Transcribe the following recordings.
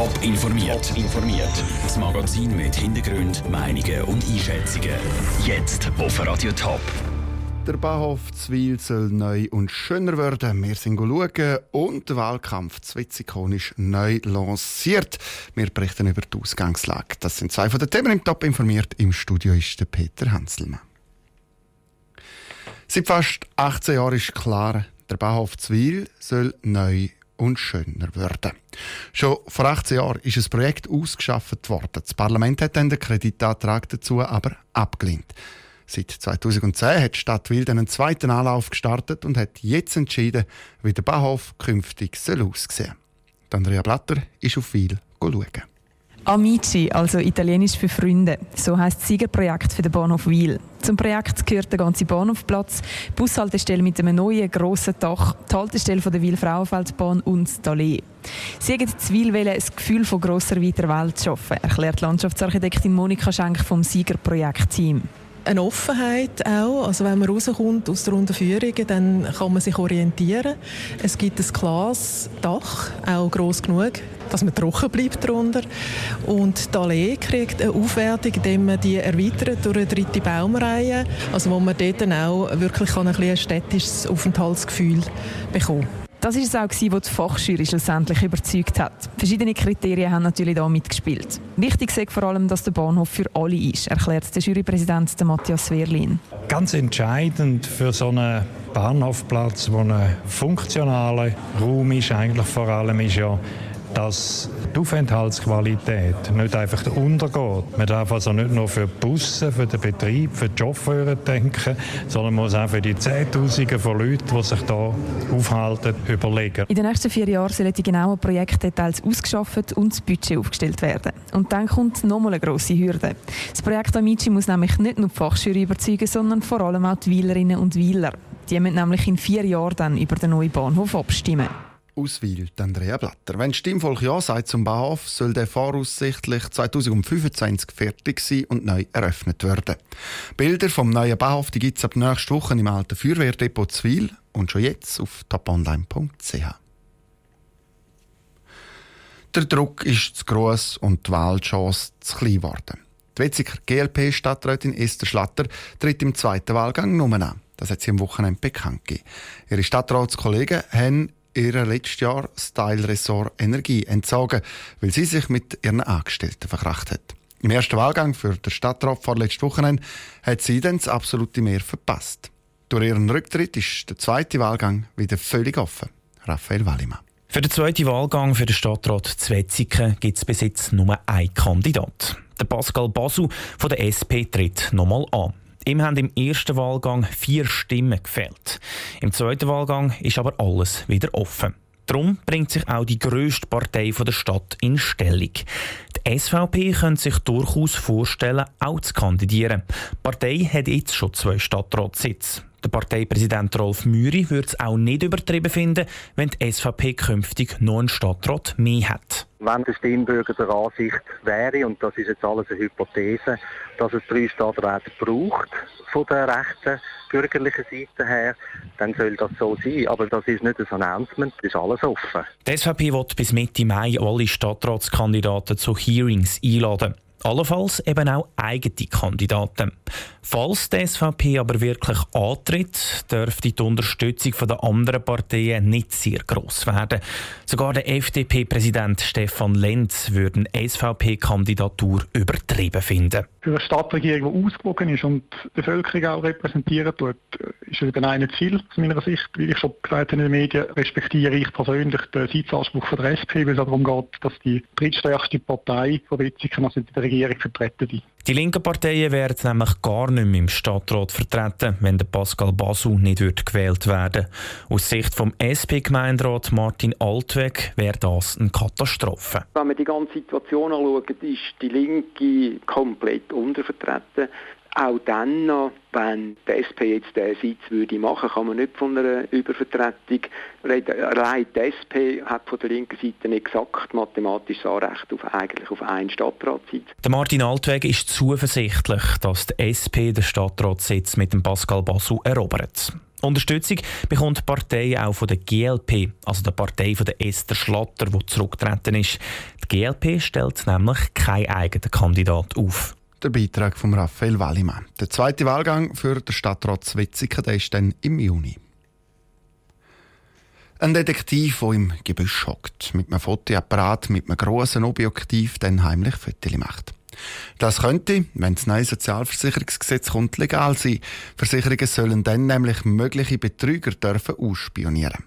Top informiert. informiert. Das Magazin mit Hintergrund, Meinungen und Einschätzungen. Jetzt auf Radio Top. Der Bahnhof Zwil soll neu und schöner werden. Wir sind schauen und der Wahlkampf zu Witzikon ist neu lanciert. Wir berichten über die Ausgangslage. Das sind zwei von den Themen im Top informiert. Im Studio ist der Peter Hanselmann. Seit fast 18 Jahren ist klar, der Bahnhof Zwil soll neu und schöner werden. Schon vor 18 Jahren ist ein Projekt ausgeschafft worden. Das Parlament hat dann den Kreditantrag dazu aber abgelehnt. Seit 2010 hat die Stadt Wild einen zweiten Anlauf gestartet und hat jetzt entschieden, wie der Bahnhof künftig aussehen soll. Andrea Blatter ist auf Wiel schauen. Amici, also italienisch für Freunde. So heißt das Siegerprojekt für den Bahnhof Wiel. Zum Projekt gehört der ganze Bahnhofplatz, Bushaltestelle mit einem neuen grossen Dach, die Haltestelle von der Wiel Frauenfeldbahn und das Allee. Sie haben Zwil ein Gefühl von grosser weiter Welt schaffen, erklärt Landschaftsarchitektin Monika Schenk vom Siegerprojekt-Team eine Offenheit auch. Also wenn man rauskommt aus der Unterführung, dann kann man sich orientieren. Es gibt ein klares Dach, auch gross genug, dass man trocken bleibt darunter. Und die Allee kriegt eine Aufwertung, indem man die erweitert durch eine dritte Baumreihe, also wo man dort dann auch wirklich ein, ein städtisches Aufenthaltsgefühl bekommt. Das war es auch, was die Fachjury schlussendlich überzeugt hat. Verschiedene Kriterien haben natürlich da mitgespielt. Wichtig ist vor allem, dass der Bahnhof für alle ist, erklärt der Jurypräsident Matthias Werlin. Ganz entscheidend für so einen Bahnhofplatz, wo ein funktionaler Raum ist, eigentlich vor allem ist ja dass die Aufenthaltsqualität nicht einfach untergeht. Man darf also nicht nur für die Busse, für den Betrieb, für die Chauffeure denken, sondern muss auch für die Zehntausende von Leuten, die sich hier aufhalten, überlegen. In den nächsten vier Jahren sollen die genauen Projektdetails ausgeschafft und das Budget aufgestellt werden. Und dann kommt nochmal eine grosse Hürde. Das Projekt Amici muss nämlich nicht nur die Fachjury überzeugen, sondern vor allem auch die Wielerinnen und Wieler. Die müssen nämlich in vier Jahren dann über den neuen Bahnhof abstimmen aus Wil, Andrea Blatter. Wenn Stimmvolk Ja sagt zum Bahnhof, soll der voraussichtlich 2025 fertig sein und neu eröffnet werden. Bilder vom neuen Bahnhof gibt es ab nächster Woche im alten Feuerwehrdepot Zwil und schon jetzt auf toponline.ch. Der Druck ist zu gross und die Wahlchance zu klein geworden. Die Wetziger GLP-Stadträtin Esther Schlatter tritt im zweiten Wahlgang nur an. Das hat sie am Wochenende bekannt gegeben. Ihre Stadtratskollegen haben ihr letztes Jahr das Teilressort Energie entzogen, weil sie sich mit ihren Angestellten verkracht hat. Im ersten Wahlgang für den Stadtrat vor letztes Wochenende hat sie dann das absolute Mehr verpasst. Durch ihren Rücktritt ist der zweite Wahlgang wieder völlig offen. Raphael Wallimann. Für den zweiten Wahlgang für den Stadtrat Zwetzigen gibt es bis jetzt nur einen Kandidat. Der Pascal Basu von der SP tritt nochmal an. Ihm haben im ersten Wahlgang vier Stimmen gefehlt. Im zweiten Wahlgang ist aber alles wieder offen. Darum bringt sich auch die grösste Partei der Stadt in Stellung. Die SVP könnte sich durchaus vorstellen, auch zu kandidieren. Die Partei hat jetzt schon zwei Stadtratssitze. Der Parteipräsident Rolf Müri würde es auch nicht übertrieben finden, wenn die SVP künftig noch einen Stadtrat mehr hat. Wenn der Stimmbürger der Ansicht wäre, und das ist jetzt alles eine Hypothese, dass es drei Stadträte braucht, von der rechten bürgerlichen Seite her, dann soll das so sein. Aber das ist nicht ein Announcement, das ist alles offen. Die SVP wird bis Mitte Mai alle Stadtratskandidaten zu Hearings einladen. Allenfalls eben auch eigene Kandidaten. Falls die SVP aber wirklich antritt, dürfte die Unterstützung der anderen Parteien nicht sehr groß werden. Sogar der FDP-Präsident Stefan Lenz würde eine SVP-Kandidatur übertrieben finden. Für eine Stadtregierung, die ausgewogen ist und die Bevölkerung auch repräsentieren tut, ist es eben ein Ziel aus meiner Sicht. Wie ich schon gesagt habe in den Medien, respektiere ich persönlich den Sitzanspruch von der SP, weil es darum geht, dass die drittstärkste Partei von Witzigen, also die Regierung vertreten wird. Die linken Parteien werden nämlich gar nicht mehr im Stadtrat vertreten, wenn der Pascal Basu nicht wird gewählt werden Aus Sicht vom SP-Gemeinderat Martin Altweg wäre das eine Katastrophe. Wenn man die ganze Situation anschaut, ist die Linke komplett untervertreten. Auch dann noch, wenn die SP jetzt den Sitz würde machen, kann man nicht von einer Übervertretung reden. Allein die SP hat von der linken Seite nicht gesagt, mathematisches Anrecht auf, eigentlich auf einen Stadtratssitz. Der Martin Altweg ist zuversichtlich, dass die SP den Stadtratssitz mit dem Pascal Bassou erobert. Unterstützung bekommt die Partei auch von der GLP, also der Partei von der Esther Schlatter, die zurückgetreten ist. Die GLP stellt nämlich keinen eigenen Kandidat auf. Der Beitrag von Raphael Wallimann. Der zweite Wahlgang für den Stadtrat Zwetzigen der ist dann im Juni. Ein Detektiv, der im Gebüsch hockt, mit einem Fotoapparat, mit einem grossen Objektiv, dann heimlich Fotos macht. Das könnte, wenn das neue Sozialversicherungsgesetz kommt, legal sein. Versicherungen sollen dann nämlich mögliche Betrüger dürfen ausspionieren.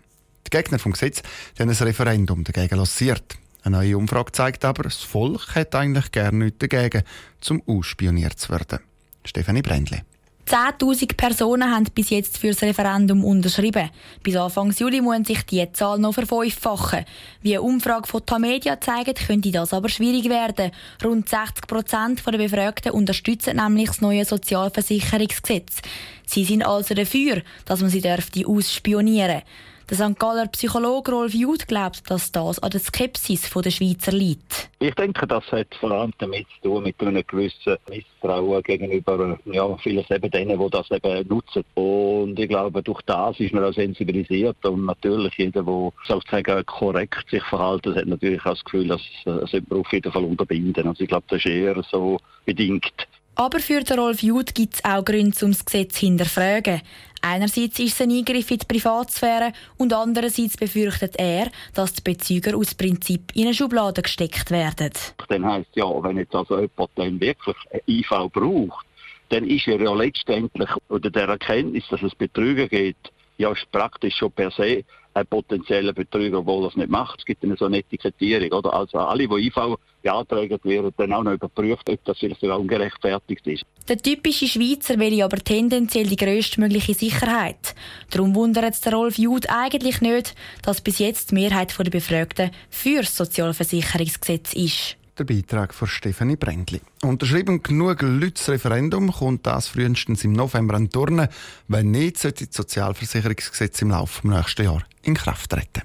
Die Gegner vom Gesetz haben ein Referendum dagegen lanciert. Eine neue Umfrage zeigt aber, das Volk hat eigentlich gerne nichts dagegen, zum ausspioniert zu werden. Stefanie Brändli. 10.000 Personen haben bis jetzt für das Referendum unterschrieben. Bis Anfang Juli muss sich diese Zahl noch verfünffachen. Wie eine Umfrage von Tamedia zeigt, könnte das aber schwierig werden. Rund 60 Prozent der Befragten unterstützen nämlich das neue Sozialversicherungsgesetz. Sie sind also dafür, dass man sie ausspionieren dürfte. Der St. Galler Psychologe Rolf Jud glaubt, dass das an der Skepsis der Schweizer liegt. Ich denke, das hat vor allem damit zu tun, mit einem gewissen Misstrauen gegenüber ja, vielen eben denen, die das eben nutzen. Und ich glaube, durch das ist man auch sensibilisiert und natürlich jeder, der sozusagen korrekt sich verhält, hat natürlich auch das Gefühl, dass auf jeden Fall unterbinden. Also ich glaube, das ist eher so bedingt. Aber für den Rolf Jud gibt es auch Gründe, um das Gesetz zu hinterfragen. Einerseits ist es ein Eingriff in die Privatsphäre und andererseits befürchtet er, dass die Bezüger aus Prinzip in eine Schublade gesteckt werden. Dann heisst ja, wenn jetzt also jemand dann wirklich ein IV braucht, dann ist er ja letztendlich unter der Erkenntnis, dass es Betrüger gibt, ja praktisch schon per se ein potenzieller Betrüger, obwohl das nicht macht. Es gibt eine so eine Etikettierung. Oder? Also alle, die IV beantragt werden, dann auch noch überprüft, ob das vielleicht sogar ungerechtfertigt ist. Der typische Schweizer will aber tendenziell die grösstmögliche Sicherheit. Darum wundert es Rolf Jud eigentlich nicht, dass bis jetzt die Mehrheit der Befragten für das Sozialversicherungsgesetz ist. Der Beitrag von Stefanie Brändli. Unterschrieben genug Leute das Referendum, kommt das frühestens im November an Turnen. Wenn nicht, sollte das Sozialversicherungsgesetz im Laufe des nächsten Jahres in Kraft treten.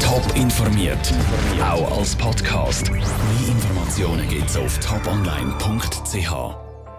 Top informiert, auch als Podcast. Mehr Informationen gibt es auf toponline.ch.